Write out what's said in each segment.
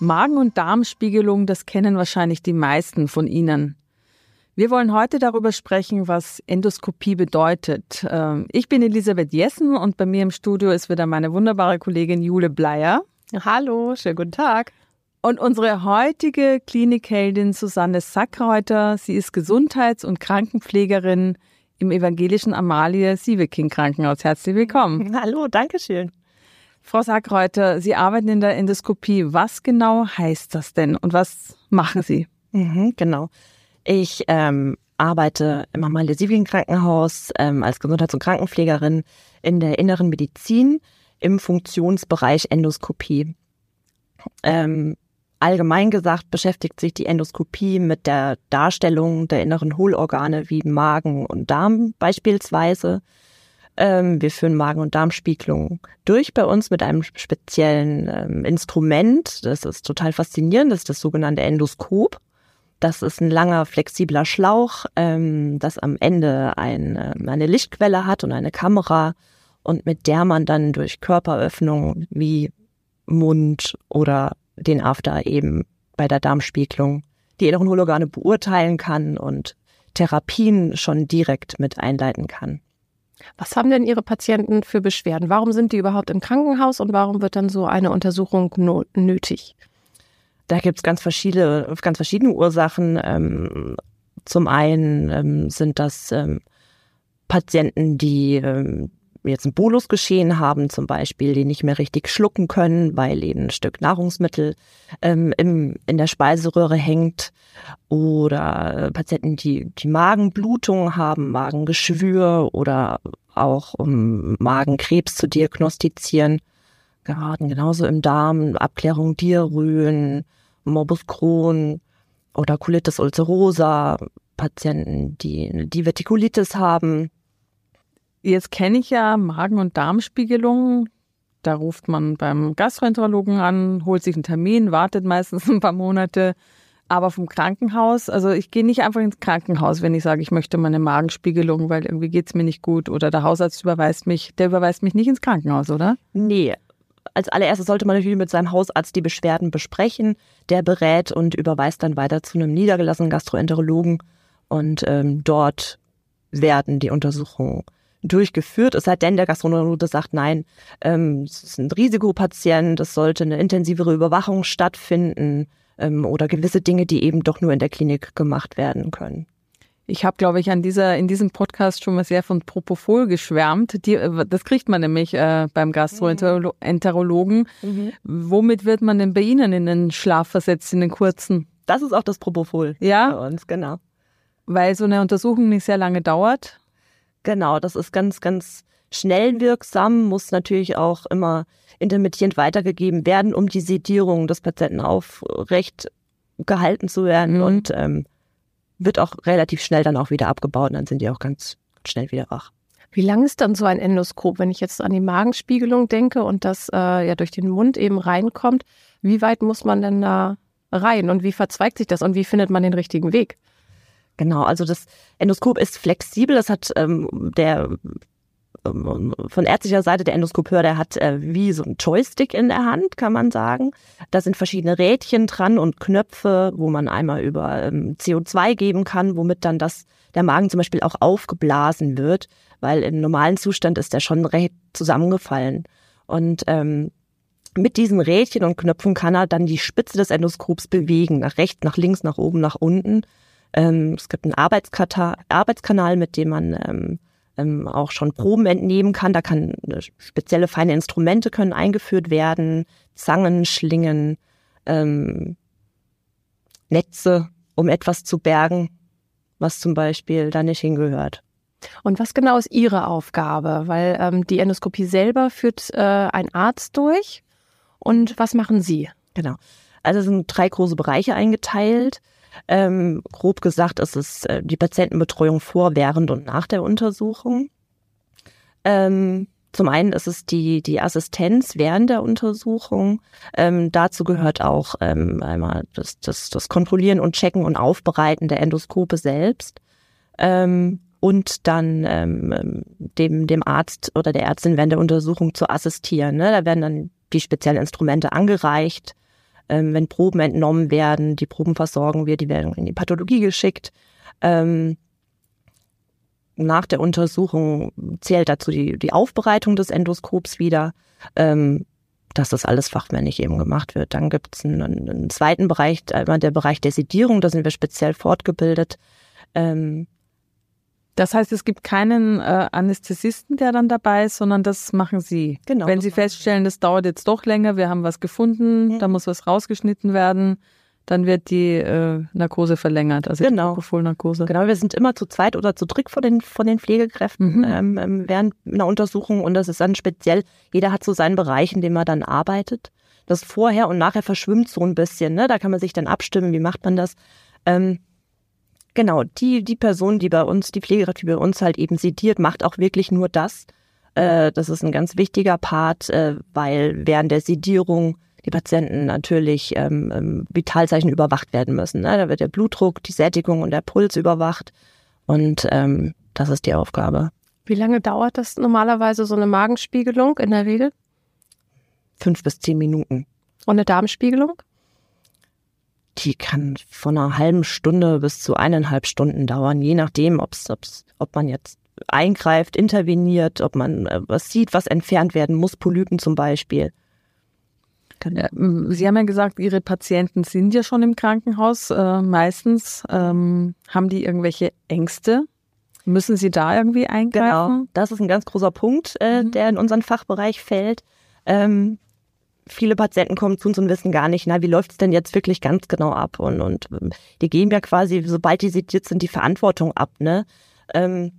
Magen- und Darmspiegelung, das kennen wahrscheinlich die meisten von Ihnen. Wir wollen heute darüber sprechen, was Endoskopie bedeutet. Ähm, ich bin Elisabeth Jessen und bei mir im Studio ist wieder meine wunderbare Kollegin Jule Bleier. Hallo, schönen guten Tag. Und unsere heutige Klinikheldin Susanne Sackreuter, sie ist Gesundheits- und Krankenpflegerin im evangelischen Amalie Sieveking Krankenhaus. Herzlich willkommen. Hallo, danke schön. Frau Sackreuter, Sie arbeiten in der Endoskopie. Was genau heißt das denn und was machen Sie? Mhm, genau. Ich ähm, arbeite im Sieveking Krankenhaus ähm, als Gesundheits- und Krankenpflegerin in der inneren Medizin im Funktionsbereich Endoskopie. Ähm, allgemein gesagt beschäftigt sich die Endoskopie mit der Darstellung der inneren Hohlorgane wie Magen und Darm beispielsweise. Ähm, wir führen Magen- und Darmspiegelung durch bei uns mit einem speziellen ähm, Instrument. Das ist total faszinierend. Das ist das sogenannte Endoskop. Das ist ein langer, flexibler Schlauch, ähm, das am Ende ein, eine Lichtquelle hat und eine Kamera und mit der man dann durch Körperöffnungen wie Mund oder den After eben bei der Darmspiegelung die inneren Hohlorgane beurteilen kann und Therapien schon direkt mit einleiten kann. Was haben denn Ihre Patienten für Beschwerden? Warum sind die überhaupt im Krankenhaus und warum wird dann so eine Untersuchung nötig? Da gibt es ganz verschiedene, ganz verschiedene Ursachen. Ähm, zum einen ähm, sind das ähm, Patienten, die jetzt ein Bolusgeschehen haben zum Beispiel, die nicht mehr richtig schlucken können, weil ihnen ein Stück Nahrungsmittel ähm, im, in der Speiseröhre hängt. Oder äh, Patienten, die, die Magenblutung haben, Magengeschwür oder auch um Magenkrebs zu diagnostizieren. Geraten genauso im Darm, Abklärung Diarrhön, Morbus Crohn oder Colitis ulcerosa, Patienten, die eine Divertikulitis haben, Jetzt kenne ich ja Magen- und Darmspiegelung. Da ruft man beim Gastroenterologen an, holt sich einen Termin, wartet meistens ein paar Monate. Aber vom Krankenhaus, also ich gehe nicht einfach ins Krankenhaus, wenn ich sage, ich möchte meine Magenspiegelung, weil irgendwie geht's mir nicht gut oder der Hausarzt überweist mich. Der überweist mich nicht ins Krankenhaus, oder? Nee. Als allererstes sollte man natürlich mit seinem Hausarzt die Beschwerden besprechen. Der berät und überweist dann weiter zu einem niedergelassenen Gastroenterologen. Und ähm, dort werden die Untersuchungen durchgeführt, es sei denn, der Gastroenterologe sagt, nein, ähm, es ist ein Risikopatient, es sollte eine intensivere Überwachung stattfinden ähm, oder gewisse Dinge, die eben doch nur in der Klinik gemacht werden können. Ich habe, glaube ich, an dieser, in diesem Podcast schon mal sehr von Propofol geschwärmt. Die, äh, das kriegt man nämlich äh, beim Gastroenterologen. Mhm. Womit wird man denn bei Ihnen in den Schlaf versetzt, in den kurzen? Das ist auch das Propofol ja? bei uns, genau. Weil so eine Untersuchung nicht sehr lange dauert. Genau, das ist ganz, ganz schnell wirksam, muss natürlich auch immer intermittierend weitergegeben werden, um die Sedierung des Patienten aufrecht gehalten zu werden mhm. und ähm, wird auch relativ schnell dann auch wieder abgebaut und dann sind die auch ganz schnell wieder wach. Wie lang ist dann so ein Endoskop, wenn ich jetzt an die Magenspiegelung denke und das äh, ja durch den Mund eben reinkommt? Wie weit muss man denn da rein und wie verzweigt sich das und wie findet man den richtigen Weg? Genau, also das Endoskop ist flexibel. Das hat ähm, der ähm, von ärztlicher Seite der Endoskopeur, der hat äh, wie so ein Joystick in der Hand, kann man sagen. Da sind verschiedene Rädchen dran und Knöpfe, wo man einmal über ähm, CO2 geben kann, womit dann das der Magen zum Beispiel auch aufgeblasen wird, weil im normalen Zustand ist der schon recht zusammengefallen. Und ähm, mit diesen Rädchen und Knöpfen kann er dann die Spitze des Endoskops bewegen, nach rechts, nach links, nach oben, nach unten. Ähm, es gibt einen Arbeitskanal, mit dem man ähm, ähm, auch schon Proben entnehmen kann. Da kann äh, spezielle feine Instrumente können eingeführt werden, Zangen, Schlingen, ähm, Netze, um etwas zu bergen, was zum Beispiel da nicht hingehört. Und was genau ist Ihre Aufgabe? Weil ähm, die Endoskopie selber führt äh, ein Arzt durch. Und was machen Sie? Genau. Also es sind drei große Bereiche eingeteilt. Ähm, grob gesagt ist es äh, die Patientenbetreuung vor, während und nach der Untersuchung. Ähm, zum einen ist es die, die Assistenz während der Untersuchung. Ähm, dazu gehört auch ähm, einmal das, das, das Kontrollieren und Checken und Aufbereiten der Endoskope selbst. Ähm, und dann ähm, dem, dem Arzt oder der Ärztin während der Untersuchung zu assistieren. Ne? Da werden dann die speziellen Instrumente angereicht. Ähm, wenn Proben entnommen werden, die Proben versorgen wir, die werden in die Pathologie geschickt. Ähm, nach der Untersuchung zählt dazu die, die Aufbereitung des Endoskops wieder, ähm, dass das alles fachmännisch eben gemacht wird. Dann gibt es einen, einen, zweiten Bereich, einmal der Bereich der Sedierung, da sind wir speziell fortgebildet. Ähm, das heißt, es gibt keinen äh, Anästhesisten, der dann dabei ist, sondern das machen Sie. Genau. Wenn Sie feststellen, das dauert jetzt doch länger, wir haben was gefunden, ja. da muss was rausgeschnitten werden, dann wird die äh, Narkose verlängert, also genau. die Propofol-Narkose. Genau, wir sind immer zu zweit oder zu dritt von den, von den Pflegekräften mhm. ähm, ähm während einer Untersuchung und das ist dann speziell, jeder hat so seinen Bereich, in dem er dann arbeitet. Das vorher und nachher verschwimmt so ein bisschen, ne? da kann man sich dann abstimmen, wie macht man das. Ähm, genau, die, die Person, die bei uns, die Pflegekraft, die bei uns halt eben sediert, macht auch wirklich nur das. Äh, das ist ein ganz wichtiger Part, äh, weil während der Sedierung die Patienten natürlich ähm, ähm, Vitalzeichen überwacht werden müssen. Ne? Da wird der Blutdruck, die Sättigung und der Puls überwacht. Und ähm, das ist die Aufgabe. Wie lange dauert das normalerweise, so eine Magenspiegelung in der Regel? Fünf bis zehn Minuten. Und eine Darmspiegelung? Die kann von einer halben Stunde bis zu eineinhalb Stunden dauern, je nachdem, ob's, ob's, ob man jetzt eingreift, interveniert, ob man äh, was sieht, was entfernt werden muss, Polypen zum Beispiel. Genau. Sie haben ja gesagt, Ihre Patienten sind ja schon im Krankenhaus. Äh, meistens ähm, haben die irgendwelche Ängste. Müssen Sie da irgendwie eingreifen? Genau, das ist ein ganz großer Punkt, äh, mhm. der in unseren Fachbereich fällt. Ähm, viele Patienten kommen zu uns und wissen gar nicht, na, wie läuft es denn jetzt wirklich ganz genau ab? Und, und ähm, die geben ja quasi, sobald die sediert sind, die Verantwortung ab, ne? Ähm,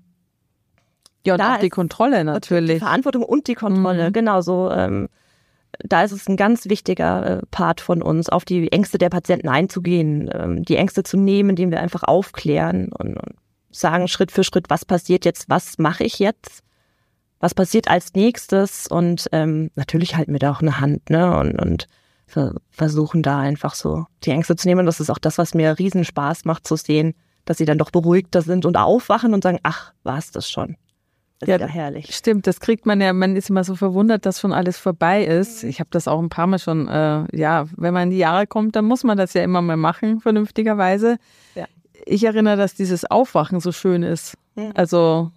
ja, und da auch die Kontrolle natürlich. Die Verantwortung und die Kontrolle, mhm. genau so. Ähm, da ist es ein ganz wichtiger äh, Part von uns, auf die Ängste der Patienten einzugehen, ähm, die Ängste zu nehmen, indem wir einfach aufklären und, und sagen Schritt für Schritt, was passiert jetzt, was mache ich jetzt, was passiert als nächstes und ähm, natürlich halten wir da auch eine Hand ne und, und versuchen da einfach so die Ängste zu nehmen. Das ist auch das, was mir riesen Spaß macht zu sehen, dass sie dann doch beruhigter sind und aufwachen und sagen, ach, war es das schon. Das ja, ist ja herrlich. Stimmt, das kriegt man ja, man ist immer so verwundert, dass schon alles vorbei ist. Ich habe das auch ein paar Mal schon, äh, ja, wenn man in die Jahre kommt, dann muss man das ja immer mal machen, vernünftigerweise. Ja. Ich erinnere, dass dieses Aufwachen so schön ist. Mhm. Also,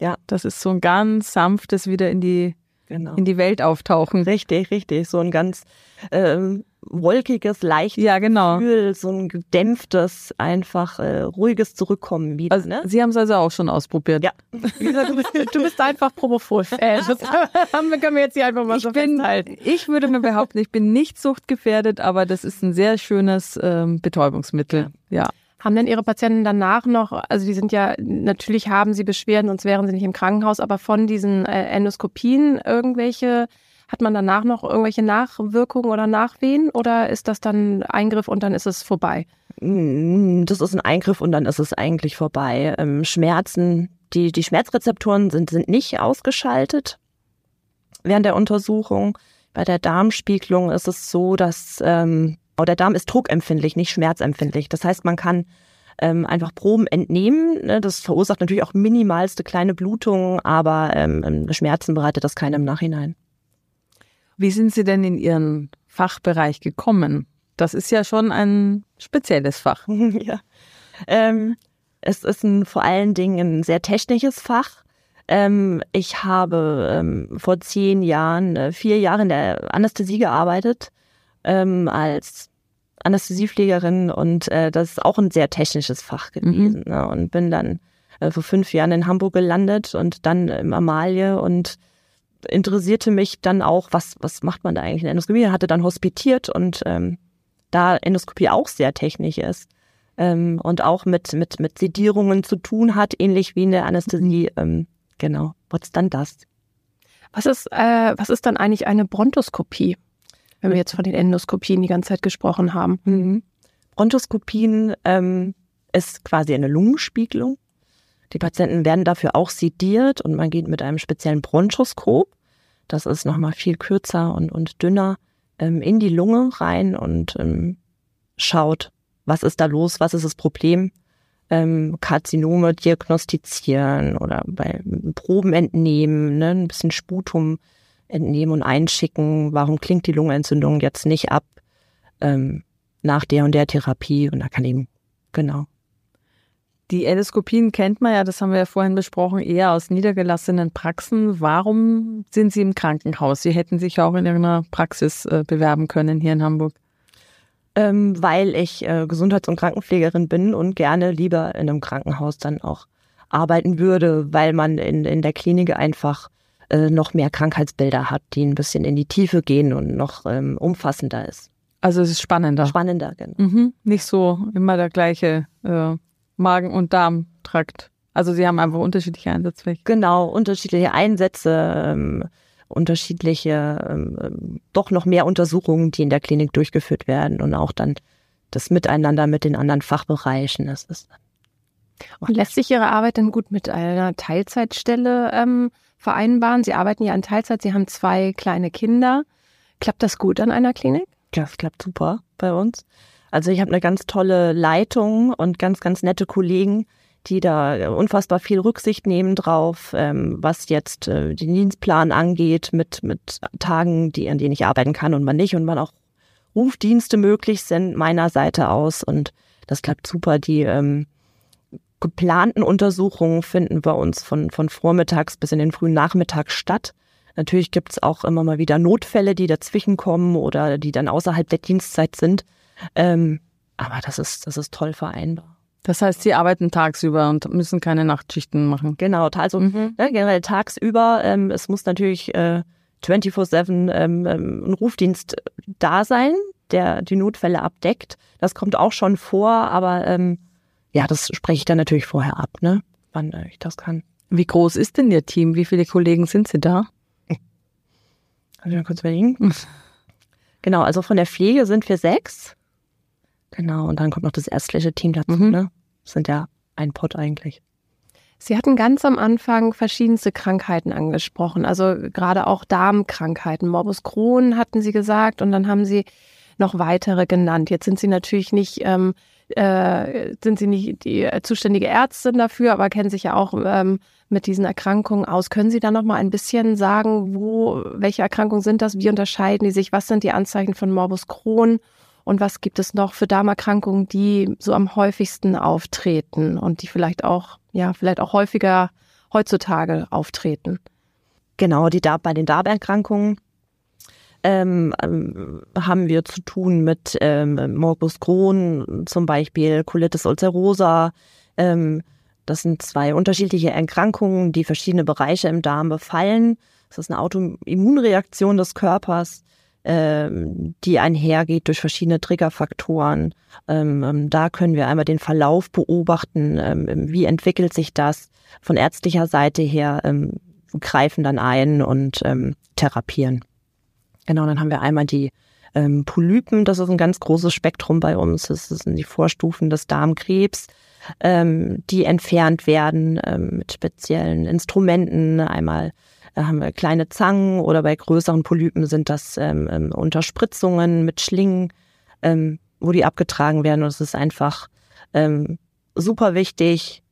ja, das ist so ein ganz sanftes wieder in die, genau. in die Welt auftauchen. Richtig, richtig. So ein ganz ähm, wolkiges, leichtes ja, genau. Gefühl, so ein gedämpftes, einfach äh, ruhiges Zurückkommen wieder. Also, ne? Sie haben es also auch schon ausprobiert. Ja. Wie gesagt, du bist, du bist einfach Propofol. Äh, das können wir jetzt hier einfach mal ich so bin, festhalten. Ich würde mir behaupten, ich bin nicht suchtgefährdet, aber das ist ein sehr schönes ähm, Betäubungsmittel. ja. ja. Haben denn Ihre Patienten danach noch, also die sind ja, natürlich haben sie Beschwerden, sonst wären sie nicht im Krankenhaus, aber von diesen äh, Endoskopien irgendwelche hat man danach noch irgendwelche Nachwirkungen oder Nachwehen oder ist das dann Eingriff und dann ist es vorbei? Mm, das ist ein Eingriff und dann ist es eigentlich vorbei. Ähm, Schmerzen, die, die Schmerzrezeptoren sind, sind nicht ausgeschaltet während der Untersuchung. Bei der Darmspiegelung ist es so, dass ähm, der Darm ist druckempfindlich, nicht schmerzempfindlich. Das heißt, man kann ähm, einfach Proben entnehmen. Ne? Das verursacht natürlich auch minimalste kleine Blutungen, aber ähm, Schmerzen bereitet das keinem im Nachhinein. Wie sind Sie denn in Ihren Fachbereich gekommen? Das ist ja schon ein spezielles Fach. ja. Ähm, es ist ein, vor allen Dingen ein sehr technisches Fach. Ähm, ich habe ähm, vor zehn Jahren, äh, vier Jahre in der Anästhesie gearbeitet ähm, als Anästhesiepflegerin und äh, das ist auch ein sehr technisches Fach gewesen. Mhm. Ne? Und bin dann äh, vor fünf Jahren in Hamburg gelandet und dann im Amalie und interessierte mich dann auch, was, was macht man da eigentlich in der Endoskopie? Hatte dann hospitiert und ähm, da Endoskopie auch sehr technisch ist, ähm, und auch mit, mit, mit Sedierungen zu tun hat, ähnlich wie in der Anästhesie. Ähm, genau, what's dann das? Was ist, äh, was ist dann eigentlich eine Brontoskopie, wenn wir jetzt von den Endoskopien die ganze Zeit gesprochen haben? Mhm. Bronchoskopien ähm, ist quasi eine Lungenspiegelung. Die Patienten werden dafür auch sediert und man geht mit einem speziellen Bronchoskop, das ist nochmal viel kürzer und, und dünner, ähm, in die Lunge rein und ähm, schaut, was ist da los, was ist das Problem, ähm, Karzinome diagnostizieren oder bei Proben entnehmen, ne, ein bisschen Sputum entnehmen und einschicken, warum klingt die Lungenentzündung jetzt nicht ab ähm, nach der und der Therapie und da kann eben, genau. Die Endoskopien kennt man ja, das haben wir ja vorhin besprochen, eher aus niedergelassenen Praxen. Warum sind Sie im Krankenhaus? Sie hätten sich auch in irgendeiner Praxis äh, bewerben können hier in Hamburg. Ähm, weil ich äh, Gesundheits- und Krankenpflegerin bin und gerne lieber in einem Krankenhaus dann auch arbeiten würde, weil man in, in der Klinik einfach äh, noch mehr Krankheitsbilder hat, die ein bisschen in die Tiefe gehen und noch ähm, umfassender ist. Also es ist spannender. Spannender, genau. Mhm. Nicht so immer der gleiche äh, Magen- und Darmtrakt. Also sie haben einfach unterschiedliche Einsatzflächen. Genau, unterschiedliche Einsätze, ähm, unterschiedliche, ähm, ähm, doch noch mehr Untersuchungen, die in der Klinik durchgeführt werden und auch dann das Miteinander mit den anderen Fachbereichen. Das ist und lässt sich Ihre Arbeit denn gut mit einer Teilzeitstelle ähm, vereinbaren? Sie arbeiten ja in Teilzeit, Sie haben zwei kleine Kinder. Klappt das gut an einer Klinik? Ja, das klappt super bei uns. Also ich habe eine ganz tolle Leitung und ganz, ganz nette Kollegen, die da unfassbar viel Rücksicht nehmen drauf, ähm, was jetzt äh, den Dienstplan angeht, mit, mit Tagen, die, an denen ich arbeiten kann und man nicht und wann auch Rufdienste möglich sind meiner Seite aus und das klappt super. Die ähm, geplanten Untersuchungen finden bei uns von, von vormittags bis in den frühen Nachmittag statt. Natürlich gibt's auch immer mal wieder Notfälle, die dazwischen kommen oder die dann außerhalb der Dienstzeit sind. Ähm, aber das ist, das ist toll vereinbar. Das heißt, Sie arbeiten tagsüber und müssen keine Nachtschichten machen. Genau, also mhm. ne, generell tagsüber. Ähm, es muss natürlich äh, 24-7 ähm, ähm, ein Rufdienst da sein, der die Notfälle abdeckt. Das kommt auch schon vor, aber ähm, ja, das spreche ich dann natürlich vorher ab, ne? wann äh, ich das kann. Wie groß ist denn Ihr Team? Wie viele Kollegen sind Sie da? Also mal kurz überlegen. genau, also von der Pflege sind wir sechs. Genau, und dann kommt noch das ärztliche Team dazu, mhm. ne? Das sind ja ein Pott eigentlich. Sie hatten ganz am Anfang verschiedenste Krankheiten angesprochen, also gerade auch Darmkrankheiten. Morbus Crohn hatten Sie gesagt und dann haben Sie noch weitere genannt. Jetzt sind Sie natürlich nicht, ähm, äh, sind Sie nicht die zuständige Ärztin dafür, aber kennen sich ja auch ähm, mit diesen Erkrankungen aus. Können Sie da noch mal ein bisschen sagen, wo, welche Erkrankungen sind das? Wie unterscheiden die sich? Was sind die Anzeichen von Morbus Crohn? Und was gibt es noch für Darmerkrankungen, die so am häufigsten auftreten und die vielleicht auch, ja, vielleicht auch häufiger heutzutage auftreten? Genau, die Darm bei den Darmerkrankungen ähm, ähm, haben wir zu tun mit ähm, Morbus Crohn, zum Beispiel Colitis ulcerosa. Ähm, das sind zwei unterschiedliche Erkrankungen, die verschiedene Bereiche im Darm befallen. Das ist eine Autoimmunreaktion des Körpers ähm, die einhergeht durch verschiedene Triggerfaktoren. Ähm, ähm, da können wir einmal den Verlauf beobachten, ähm, wie entwickelt sich das von ärztlicher Seite her, ähm, greifen dann ein und ähm, therapieren. Genau, dann haben wir einmal die ähm, Polypen, das ist ein ganz großes Spektrum bei uns. Das sind die Vorstufen des Darmkrebs, ähm, die entfernt werden ähm, mit speziellen Instrumenten. Einmal haben wir kleine Zangen oder bei größeren Polypen sind das ähm, ähm, Unterspritzungen mit Schlingen, ähm, wo die abgetragen werden. Und es ist einfach ähm, super wichtig,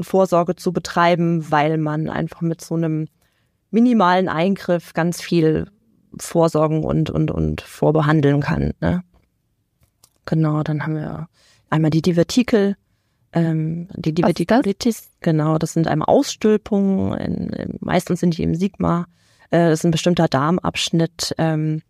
Vorsorge zu betreiben, weil man einfach mit so einem minimalen Eingriff ganz viel vorsorgen und, und, und vorbehandeln kann. Ne? Genau, dann haben wir einmal die Divertikel, ähm, die Divertikulitis, genau, das sind einmal Ausstülpungen, in, in, meistens sind die im Sigma. Äh, das ist ein bestimmter Darmabschnitt, ähm,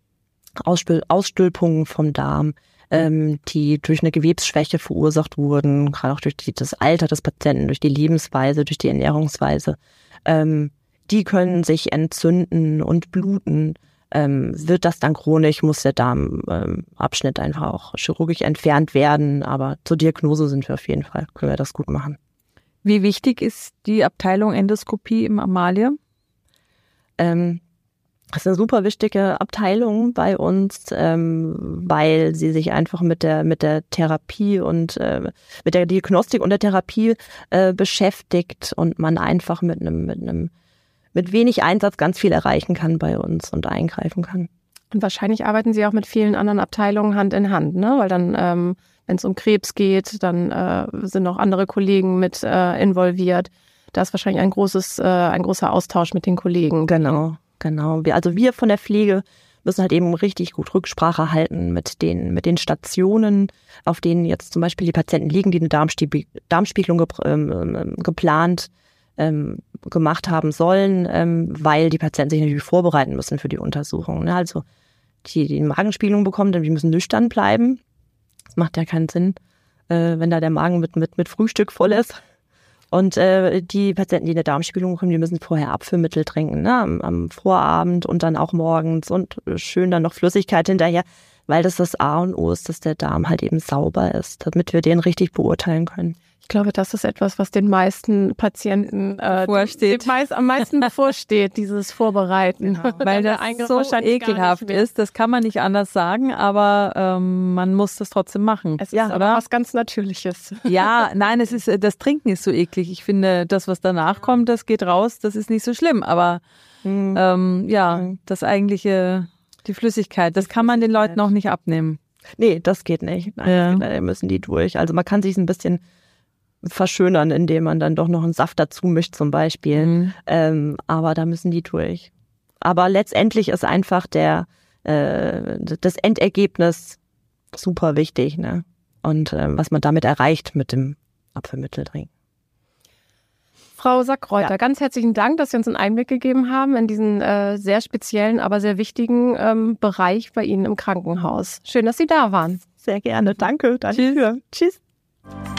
Ausstül Ausstülpungen vom Darm, ähm, die durch eine Gewebsschwäche verursacht wurden, gerade auch durch die, das Alter des Patienten, durch die Lebensweise, durch die Ernährungsweise. Ähm, die können sich entzünden und bluten. ähm, wird das dann chronisch, muss der Darmabschnitt ähm, einfach auch chirurgisch entfernt werden. Aber zur Diagnose sind wir auf jeden Fall, können wir das gut machen. Wie wichtig ist die Abteilung Endoskopie im Amalie? Ähm, das ist eine super wichtige Abteilung bei uns, ähm, weil sie sich einfach mit der mit der Therapie und äh, mit der Diagnostik und der Therapie äh, beschäftigt und man einfach mit einem mit einem mit wenig Einsatz ganz viel erreichen kann bei uns und eingreifen kann. Und wahrscheinlich arbeiten Sie auch mit vielen anderen Abteilungen Hand in Hand, ne? Weil dann, ähm, wenn es um Krebs geht, dann äh, sind auch andere Kollegen mit äh, involviert. Da ist wahrscheinlich ein großes, äh, ein großer Austausch mit den Kollegen. Genau. Genau. Wir, also wir von der Pflege müssen halt eben richtig gut Rücksprache halten mit den, mit den Stationen, auf denen jetzt zum Beispiel die Patienten liegen, die eine Darmspie Darmspiegelung ge ähm, ähm, geplant ähm, gemacht haben sollen, ähm, weil die Patienten sich natürlich vorbereiten müssen für die Untersuchung. Ne? Also die, die Magenspiegelung bekommen, denn die müssen nüchtern bleiben. Das macht ja keinen Sinn, äh, wenn da der Magen mit, mit, mit Frühstück voll ist. Und äh, die Patienten, die eine Darmspiegelung bekommen, die müssen vorher Abführmittel trinken, ne? am, am Vorabend und dann auch morgens und schön dann noch Flüssigkeit hinterher, weil das das A und O ist, dass der Darm halt eben sauber ist, damit wir den richtig beurteilen können. Ich glaube, das ist etwas, was den meisten Patienten äh, vorsteht. Meist, am meisten bevorsteht, dieses Vorbereiten. Genau, weil das so ekelhaft ist. Das kann man nicht anders sagen, aber ähm, man muss das trotzdem machen. Es ja, ist aber was ganz Natürliches. Ja, nein, es ist das Trinken ist so eklig. Ich finde, das, was danach kommt, das geht raus, das ist nicht so schlimm. Aber mhm. ähm, ja, mhm. das eigentliche, die Flüssigkeit, das kann man den Leuten auch nicht abnehmen. Nee, das geht nicht. Nein, ja. müssen die durch. Also man kann sich ein bisschen verschönern, indem man dann doch noch einen Saft dazu mischt zum Beispiel. Mhm. Ähm, aber da müssen die durch. Aber letztendlich ist einfach der äh, das Endergebnis super wichtig, ne? Und äh, was man damit erreicht mit dem Apfelmitteldrink. Frau Sackreuter, ja. ganz herzlichen Dank, dass Sie uns einen Einblick gegeben haben in diesen äh, sehr speziellen, aber sehr wichtigen ähm, Bereich bei Ihnen im Krankenhaus. Schön, dass Sie da waren. Sehr gerne. Danke. Danke. Tschüss. Tschüss.